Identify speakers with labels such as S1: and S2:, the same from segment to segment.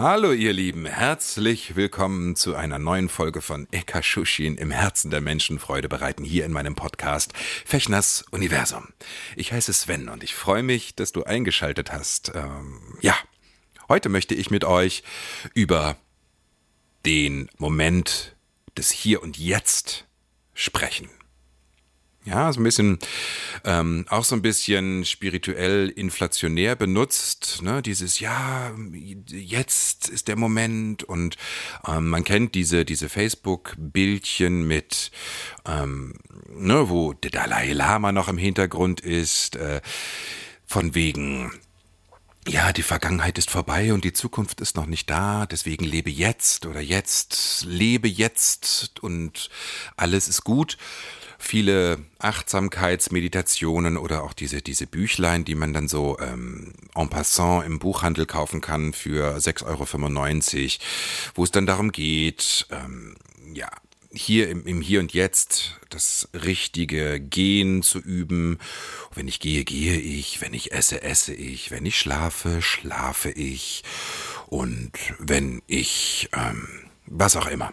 S1: Hallo ihr Lieben, herzlich willkommen zu einer neuen Folge von Ekashushin im Herzen der Menschen Freude bereiten hier in meinem Podcast Fechners Universum. Ich heiße Sven und ich freue mich, dass du eingeschaltet hast. Ähm, ja, heute möchte ich mit euch über den Moment des Hier und Jetzt sprechen. Ja, so ein bisschen, ähm, auch so ein bisschen spirituell inflationär benutzt, ne? Dieses, ja, jetzt ist der Moment und ähm, man kennt diese, diese Facebook-Bildchen mit, ähm, ne, wo der Dalai Lama noch im Hintergrund ist, äh, von wegen, ja, die Vergangenheit ist vorbei und die Zukunft ist noch nicht da, deswegen lebe jetzt oder jetzt, lebe jetzt und alles ist gut viele Achtsamkeitsmeditationen oder auch diese, diese Büchlein, die man dann so ähm, en passant im Buchhandel kaufen kann für 6,95 Euro, wo es dann darum geht, ähm, ja, hier im, im Hier und Jetzt das richtige Gehen zu üben. Wenn ich gehe, gehe ich. Wenn ich esse, esse ich. Wenn ich schlafe, schlafe ich. Und wenn ich, ähm, was auch immer.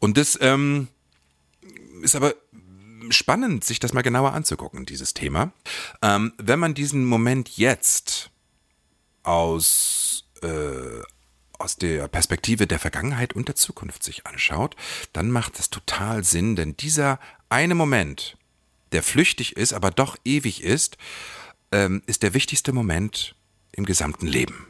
S1: Und das, ähm, ist aber spannend, sich das mal genauer anzugucken, dieses Thema. Ähm, wenn man diesen Moment jetzt aus, äh, aus der Perspektive der Vergangenheit und der Zukunft sich anschaut, dann macht das total Sinn, denn dieser eine Moment, der flüchtig ist, aber doch ewig ist, ähm, ist der wichtigste Moment im gesamten Leben.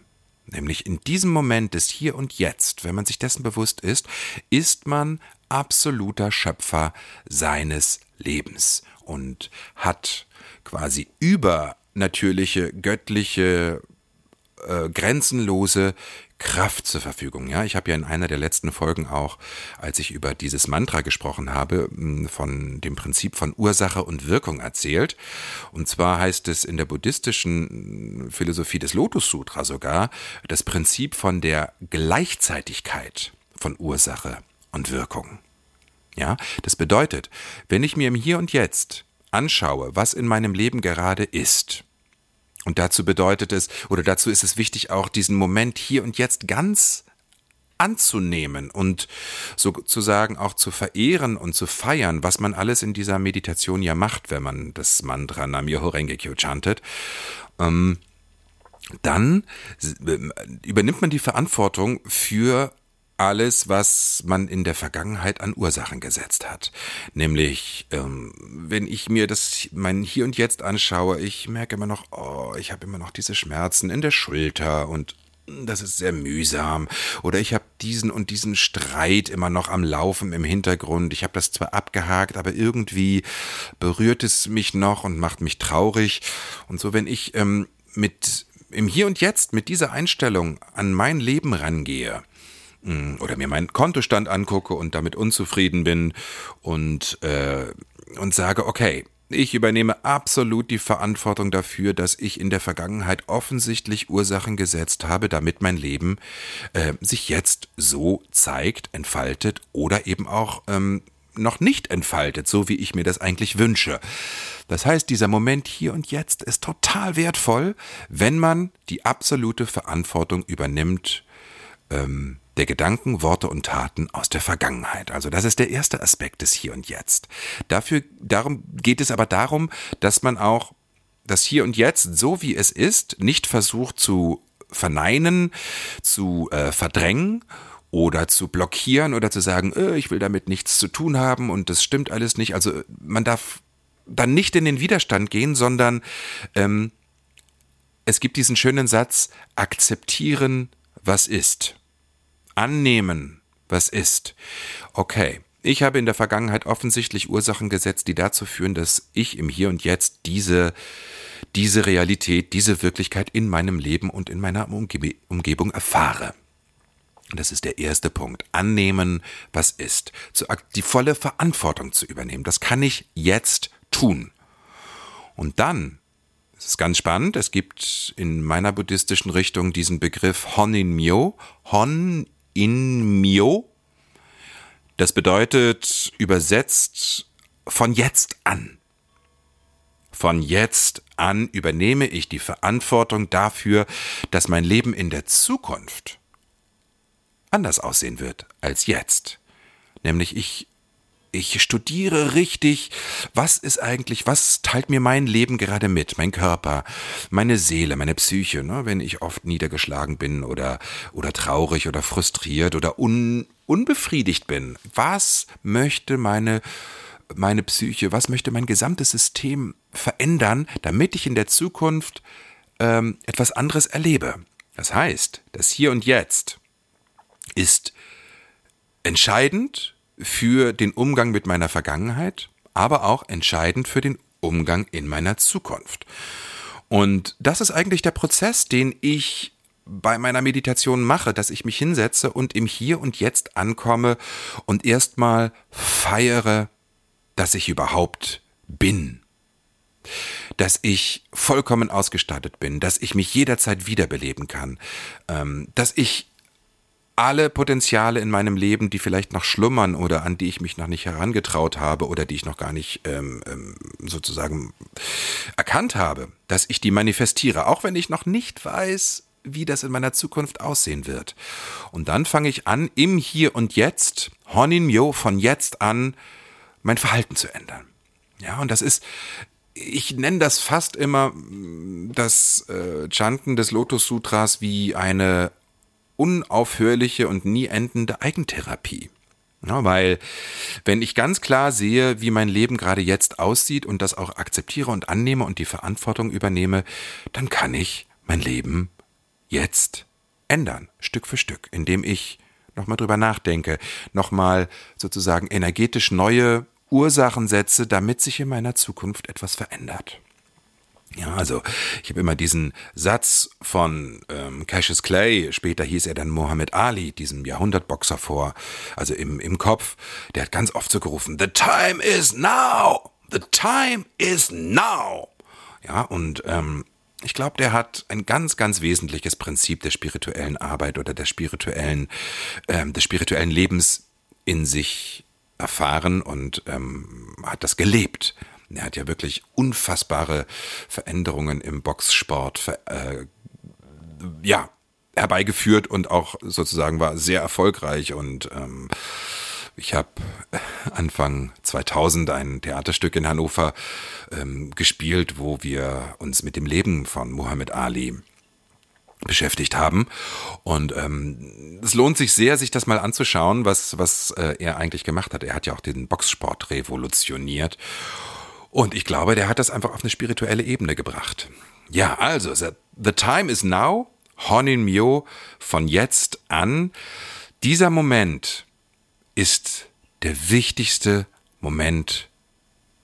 S1: Nämlich in diesem Moment des Hier und Jetzt, wenn man sich dessen bewusst ist, ist man absoluter Schöpfer seines Lebens und hat quasi übernatürliche, göttliche, äh, grenzenlose Kraft zur Verfügung. Ja, ich habe ja in einer der letzten Folgen auch, als ich über dieses Mantra gesprochen habe, von dem Prinzip von Ursache und Wirkung erzählt. Und zwar heißt es in der buddhistischen Philosophie des Lotus Sutra sogar das Prinzip von der Gleichzeitigkeit von Ursache und Wirkung. Ja, das bedeutet, wenn ich mir im Hier und Jetzt anschaue, was in meinem Leben gerade ist, und dazu bedeutet es, oder dazu ist es wichtig, auch diesen Moment hier und jetzt ganz anzunehmen und sozusagen auch zu verehren und zu feiern, was man alles in dieser Meditation ja macht, wenn man das Mantra Namyoho Renge Kyo chantet, ähm, dann übernimmt man die Verantwortung für alles, was man in der Vergangenheit an Ursachen gesetzt hat. Nämlich, ähm, wenn ich mir das mein Hier und Jetzt anschaue, ich merke immer noch, oh, ich habe immer noch diese Schmerzen in der Schulter und das ist sehr mühsam. Oder ich habe diesen und diesen Streit immer noch am Laufen im Hintergrund. Ich habe das zwar abgehakt, aber irgendwie berührt es mich noch und macht mich traurig. Und so, wenn ich ähm, mit im Hier und Jetzt mit dieser Einstellung an mein Leben rangehe, oder mir meinen Kontostand angucke und damit unzufrieden bin und, äh, und sage, okay, ich übernehme absolut die Verantwortung dafür, dass ich in der Vergangenheit offensichtlich Ursachen gesetzt habe, damit mein Leben äh, sich jetzt so zeigt, entfaltet oder eben auch ähm, noch nicht entfaltet, so wie ich mir das eigentlich wünsche. Das heißt, dieser Moment hier und jetzt ist total wertvoll, wenn man die absolute Verantwortung übernimmt, ähm, der Gedanken, Worte und Taten aus der Vergangenheit. Also das ist der erste Aspekt des Hier und Jetzt. Dafür, darum geht es aber darum, dass man auch das Hier und Jetzt, so wie es ist, nicht versucht zu verneinen, zu äh, verdrängen oder zu blockieren oder zu sagen, äh, ich will damit nichts zu tun haben und das stimmt alles nicht. Also man darf dann nicht in den Widerstand gehen, sondern ähm, es gibt diesen schönen Satz, akzeptieren, was ist annehmen, was ist. Okay, Ich habe in der Vergangenheit offensichtlich Ursachen gesetzt, die dazu führen, dass ich im Hier und Jetzt diese, diese Realität, diese Wirklichkeit in meinem Leben und in meiner Umge Umgebung erfahre. Das ist der erste Punkt. Annehmen, was ist. Die volle Verantwortung zu übernehmen. Das kann ich jetzt tun. Und dann, es ist ganz spannend, es gibt in meiner buddhistischen Richtung diesen Begriff Honin Myo. Hon in Myo das bedeutet übersetzt von jetzt an. Von jetzt an übernehme ich die Verantwortung dafür, dass mein Leben in der Zukunft anders aussehen wird als jetzt. Nämlich ich ich studiere richtig, was ist eigentlich, was teilt mir mein Leben gerade mit, mein Körper, meine Seele, meine Psyche, ne, wenn ich oft niedergeschlagen bin oder, oder traurig oder frustriert oder un, unbefriedigt bin. Was möchte meine, meine Psyche, was möchte mein gesamtes System verändern, damit ich in der Zukunft ähm, etwas anderes erlebe? Das heißt, das Hier und Jetzt ist entscheidend für den Umgang mit meiner Vergangenheit, aber auch entscheidend für den Umgang in meiner Zukunft. Und das ist eigentlich der Prozess, den ich bei meiner Meditation mache, dass ich mich hinsetze und im Hier und Jetzt ankomme und erstmal feiere, dass ich überhaupt bin. Dass ich vollkommen ausgestattet bin, dass ich mich jederzeit wiederbeleben kann, ähm, dass ich alle Potenziale in meinem Leben, die vielleicht noch schlummern oder an die ich mich noch nicht herangetraut habe oder die ich noch gar nicht ähm, ähm, sozusagen erkannt habe, dass ich die manifestiere, auch wenn ich noch nicht weiß, wie das in meiner Zukunft aussehen wird. Und dann fange ich an, im Hier und Jetzt, Honin Myo, von jetzt an, mein Verhalten zu ändern. Ja, und das ist, ich nenne das fast immer das äh, Chanten des Lotus Sutras wie eine unaufhörliche und nie endende Eigentherapie. Ja, weil wenn ich ganz klar sehe, wie mein Leben gerade jetzt aussieht und das auch akzeptiere und annehme und die Verantwortung übernehme, dann kann ich mein Leben jetzt ändern, Stück für Stück, indem ich nochmal drüber nachdenke, nochmal sozusagen energetisch neue Ursachen setze, damit sich in meiner Zukunft etwas verändert. Ja, also ich habe immer diesen Satz von ähm, Cassius Clay, später hieß er dann Muhammad Ali, diesem Jahrhundertboxer vor, also im, im Kopf, der hat ganz oft so gerufen, The time is now! The time is now! Ja, und ähm, ich glaube, der hat ein ganz, ganz wesentliches Prinzip der spirituellen Arbeit oder der spirituellen, ähm, des spirituellen Lebens in sich erfahren und ähm, hat das gelebt. Er hat ja wirklich unfassbare Veränderungen im Boxsport äh, ja, herbeigeführt und auch sozusagen war sehr erfolgreich und ähm, ich habe Anfang 2000 ein Theaterstück in Hannover ähm, gespielt, wo wir uns mit dem Leben von Muhammad Ali beschäftigt haben. Und ähm, es lohnt sich sehr, sich das mal anzuschauen, was, was äh, er eigentlich gemacht hat. Er hat ja auch den Boxsport revolutioniert. Und ich glaube, der hat das einfach auf eine spirituelle Ebene gebracht. Ja, also, the time is now, Honin Myo, von jetzt an. Dieser Moment ist der wichtigste Moment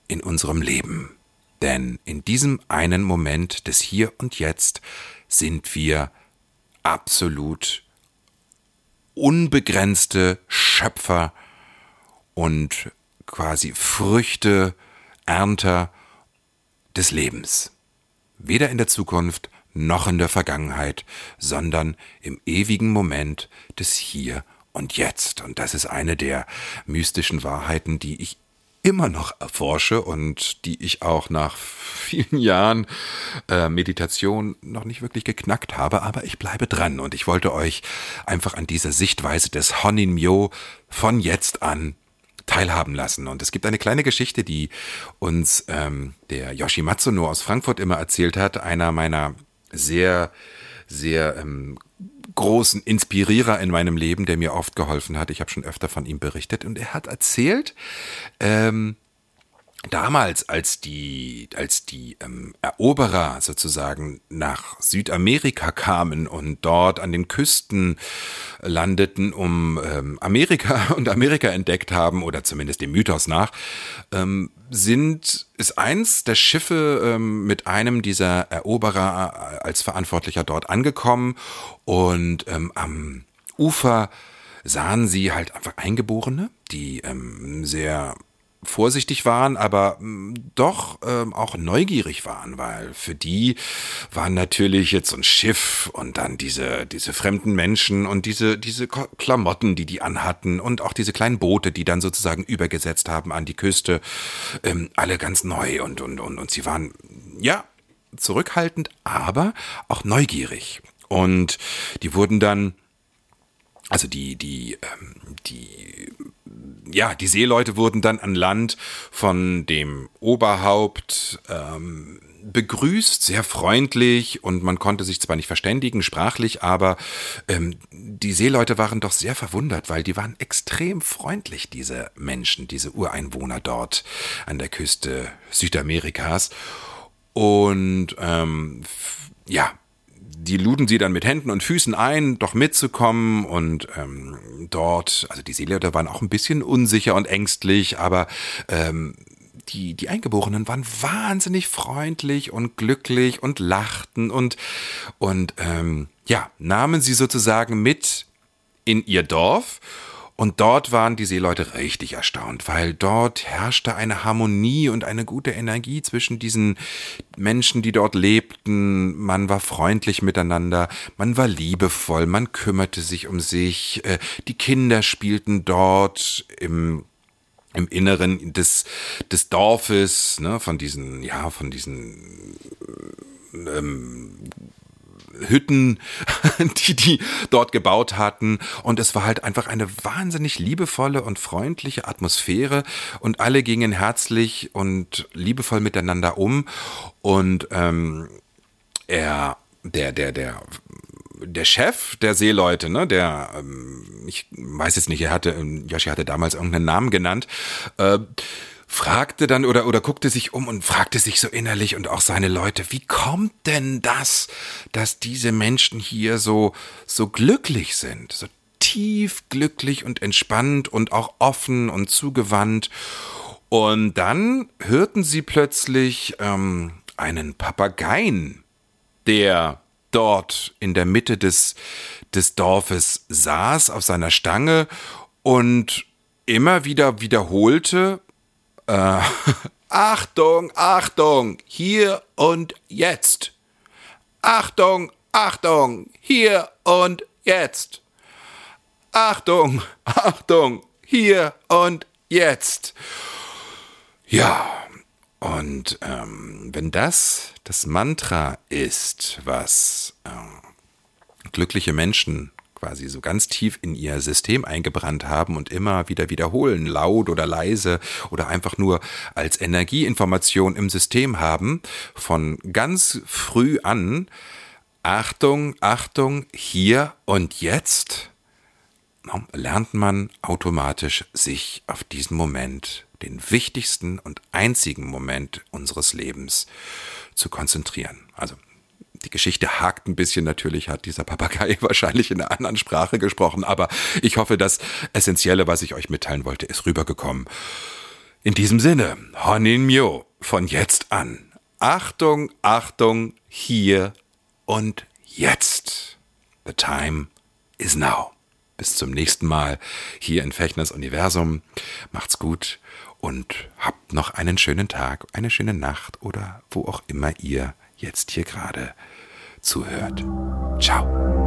S1: in unserem Leben. Denn in diesem einen Moment des Hier und Jetzt sind wir absolut unbegrenzte Schöpfer und quasi Früchte Ernter des Lebens. Weder in der Zukunft noch in der Vergangenheit, sondern im ewigen Moment des Hier und Jetzt. Und das ist eine der mystischen Wahrheiten, die ich immer noch erforsche und die ich auch nach vielen Jahren äh, Meditation noch nicht wirklich geknackt habe, aber ich bleibe dran und ich wollte euch einfach an dieser Sichtweise des Honin Myo von jetzt an teilhaben lassen. Und es gibt eine kleine Geschichte, die uns ähm, der Yoshi Matsuno aus Frankfurt immer erzählt hat, einer meiner sehr, sehr ähm, großen Inspirierer in meinem Leben, der mir oft geholfen hat. Ich habe schon öfter von ihm berichtet und er hat erzählt, ähm, damals, als die, als die ähm, Eroberer sozusagen nach Südamerika kamen und dort an den Küsten landeten, um ähm, Amerika und Amerika entdeckt haben, oder zumindest dem Mythos nach, ähm, sind, ist eins der Schiffe ähm, mit einem dieser Eroberer als Verantwortlicher dort angekommen und ähm, am Ufer sahen sie halt einfach Eingeborene, die ähm, sehr vorsichtig waren, aber mm, doch ähm, auch neugierig waren, weil für die waren natürlich jetzt so ein Schiff und dann diese diese fremden Menschen und diese diese Klamotten, die die anhatten und auch diese kleinen Boote, die dann sozusagen übergesetzt haben an die Küste, ähm, alle ganz neu und und und und sie waren ja zurückhaltend, aber auch neugierig. Und die wurden dann also die, die, ähm, die ja, die Seeleute wurden dann an Land von dem Oberhaupt ähm, begrüßt, sehr freundlich und man konnte sich zwar nicht verständigen sprachlich, aber ähm, die Seeleute waren doch sehr verwundert, weil die waren extrem freundlich, diese Menschen, diese Ureinwohner dort an der Küste Südamerikas. Und ähm, ja, die luden sie dann mit Händen und Füßen ein, doch mitzukommen und ähm, dort, also die Seeleute waren auch ein bisschen unsicher und ängstlich, aber ähm, die, die Eingeborenen waren wahnsinnig freundlich und glücklich und lachten und, und ähm, ja, nahmen sie sozusagen mit in ihr Dorf und dort waren die Seeleute richtig erstaunt, weil dort herrschte eine Harmonie und eine gute Energie zwischen diesen Menschen, die dort lebten. Man war freundlich miteinander, man war liebevoll, man kümmerte sich um sich. Äh, die Kinder spielten dort im im Inneren des, des Dorfes, ne, von diesen, ja, von diesen ähm, Hütten, die die dort gebaut hatten. Und es war halt einfach eine wahnsinnig liebevolle und freundliche Atmosphäre. Und alle gingen herzlich und liebevoll miteinander um. Und ähm, er, der, der, der der Chef der Seeleute, ne, der, ähm, ich weiß jetzt nicht, er hatte, Yoshi hatte damals irgendeinen Namen genannt, äh, fragte dann oder, oder guckte sich um und fragte sich so innerlich und auch seine Leute, wie kommt denn das, dass diese Menschen hier so, so glücklich sind, so tief glücklich und entspannt und auch offen und zugewandt. Und dann hörten sie plötzlich ähm, einen Papageien, der dort in der Mitte des, des Dorfes saß auf seiner Stange und immer wieder wiederholte, äh, Achtung, Achtung, hier und jetzt. Achtung, Achtung, hier und jetzt. Achtung, Achtung, hier und jetzt. Ja, und ähm, wenn das das Mantra ist, was äh, glückliche Menschen quasi so ganz tief in ihr System eingebrannt haben und immer wieder wiederholen, laut oder leise oder einfach nur als Energieinformation im System haben, von ganz früh an, Achtung, Achtung, hier und jetzt, lernt man automatisch sich auf diesen Moment, den wichtigsten und einzigen Moment unseres Lebens, zu konzentrieren. Also die Geschichte hakt ein bisschen. Natürlich hat dieser Papagei wahrscheinlich in einer anderen Sprache gesprochen, aber ich hoffe, das Essentielle, was ich euch mitteilen wollte, ist rübergekommen. In diesem Sinne, Honin Myo, von jetzt an. Achtung, Achtung, hier und jetzt. The time is now. Bis zum nächsten Mal hier in Fechners Universum. Macht's gut und habt noch einen schönen Tag, eine schöne Nacht oder wo auch immer ihr jetzt hier gerade zuhört. Ciao.